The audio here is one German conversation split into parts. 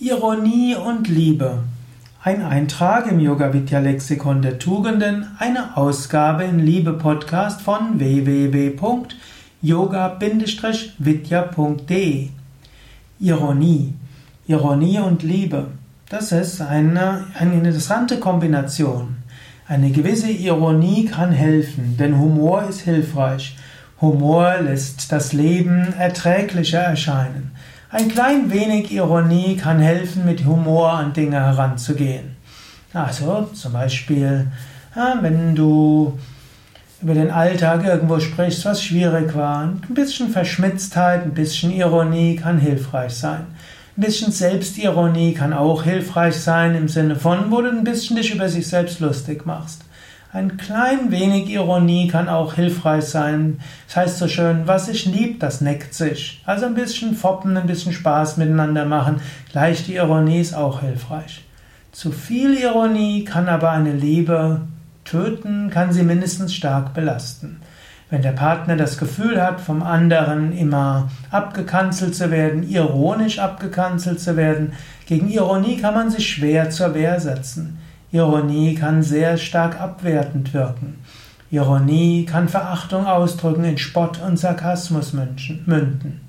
Ironie und Liebe. Ein Eintrag im Yoga Vidya Lexikon der Tugenden, eine Ausgabe in Liebe Podcast von www.yoga-vidya.de. Ironie. Ironie und Liebe. Das ist eine, eine interessante Kombination. Eine gewisse Ironie kann helfen, denn Humor ist hilfreich. Humor lässt das Leben erträglicher erscheinen. Ein klein wenig Ironie kann helfen, mit Humor an Dinge heranzugehen. Also zum Beispiel, wenn du über den Alltag irgendwo sprichst, was schwierig war, ein bisschen Verschmitztheit, ein bisschen Ironie kann hilfreich sein. Ein bisschen Selbstironie kann auch hilfreich sein im Sinne von, wo du ein bisschen dich über sich selbst lustig machst. Ein klein wenig Ironie kann auch hilfreich sein. Das heißt so schön, was sich liebt, das neckt sich. Also ein bisschen foppen, ein bisschen Spaß miteinander machen. Leichte Ironie ist auch hilfreich. Zu viel Ironie kann aber eine Liebe töten, kann sie mindestens stark belasten. Wenn der Partner das Gefühl hat, vom anderen immer abgekanzelt zu werden, ironisch abgekanzelt zu werden, gegen Ironie kann man sich schwer zur Wehr setzen. Ironie kann sehr stark abwertend wirken. Ironie kann Verachtung ausdrücken, in Spott und Sarkasmus münden.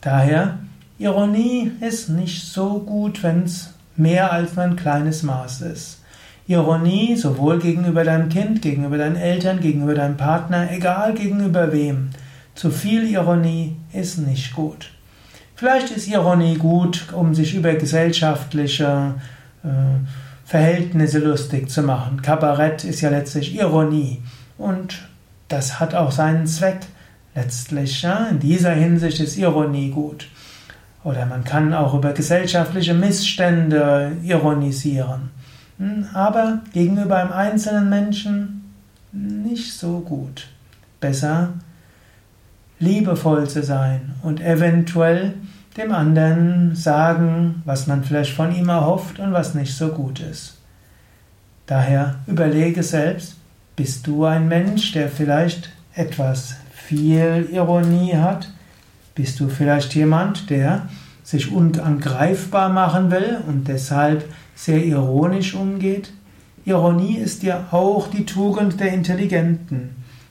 Daher, Ironie ist nicht so gut, wenn es mehr als ein kleines Maß ist. Ironie sowohl gegenüber deinem Kind, gegenüber deinen Eltern, gegenüber deinem Partner, egal gegenüber wem. Zu viel Ironie ist nicht gut. Vielleicht ist Ironie gut, um sich über gesellschaftliche äh, Verhältnisse lustig zu machen. Kabarett ist ja letztlich Ironie und das hat auch seinen Zweck. Letztlich, ja, in dieser Hinsicht ist Ironie gut. Oder man kann auch über gesellschaftliche Missstände ironisieren. Hm, aber gegenüber einem einzelnen Menschen nicht so gut. Besser liebevoll zu sein und eventuell dem anderen sagen, was man vielleicht von ihm erhofft und was nicht so gut ist. Daher überlege selbst, bist du ein Mensch, der vielleicht etwas viel Ironie hat? Bist du vielleicht jemand, der sich unangreifbar machen will und deshalb sehr ironisch umgeht? Ironie ist ja auch die Tugend der Intelligenten.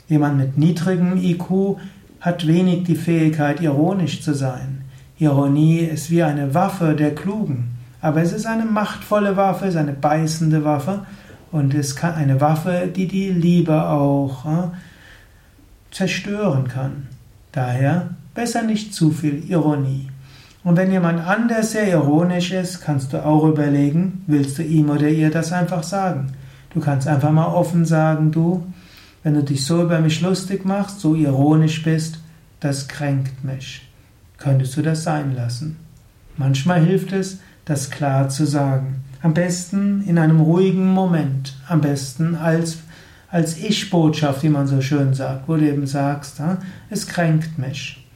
Jemand mit niedrigem IQ hat wenig die Fähigkeit, ironisch zu sein. Ironie ist wie eine Waffe der Klugen, aber es ist eine machtvolle Waffe, es ist eine beißende Waffe und es kann eine Waffe, die die Liebe auch äh, zerstören kann. Daher besser nicht zu viel Ironie. Und wenn jemand anders sehr ironisch ist, kannst du auch überlegen, willst du ihm oder ihr das einfach sagen? Du kannst einfach mal offen sagen, du, wenn du dich so über mich lustig machst, so ironisch bist, das kränkt mich könntest du das sein lassen. Manchmal hilft es, das klar zu sagen. Am besten in einem ruhigen Moment. Am besten als, als Ich-Botschaft, wie man so schön sagt, wo du eben sagst, es kränkt mich.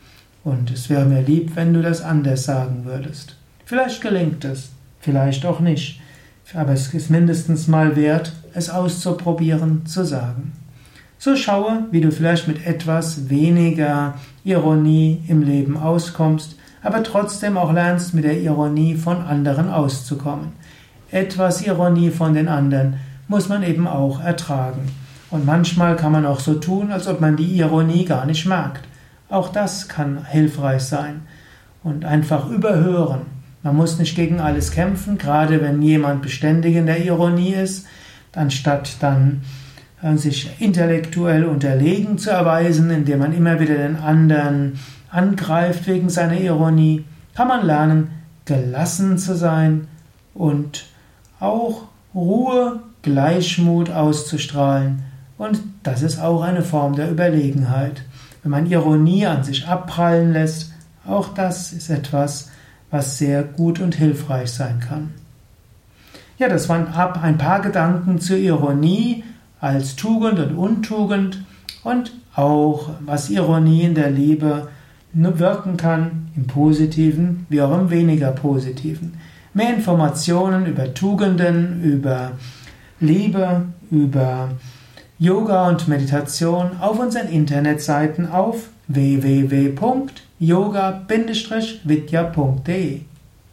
Und es wäre mir lieb, wenn du das anders sagen würdest. Vielleicht gelingt es, vielleicht auch nicht. Aber es ist mindestens mal wert, es auszuprobieren, zu sagen. So schaue, wie du vielleicht mit etwas weniger Ironie im Leben auskommst, aber trotzdem auch lernst, mit der Ironie von anderen auszukommen. Etwas Ironie von den anderen muss man eben auch ertragen. Und manchmal kann man auch so tun, als ob man die Ironie gar nicht mag. Auch das kann hilfreich sein. Und einfach überhören. Man muss nicht gegen alles kämpfen, gerade wenn jemand beständig in der Ironie ist, anstatt dann sich intellektuell unterlegen zu erweisen, indem man immer wieder den anderen angreift wegen seiner Ironie, kann man lernen, gelassen zu sein und auch Ruhe, Gleichmut auszustrahlen. Und das ist auch eine Form der Überlegenheit. Wenn man Ironie an sich abprallen lässt, auch das ist etwas, was sehr gut und hilfreich sein kann. Ja, das waren ab ein paar Gedanken zur Ironie als Tugend und Untugend und auch was Ironie in der Liebe wirken kann, im positiven wie auch im weniger positiven. Mehr Informationen über Tugenden, über Liebe, über Yoga und Meditation auf unseren Internetseiten auf www.yoga-vidya.de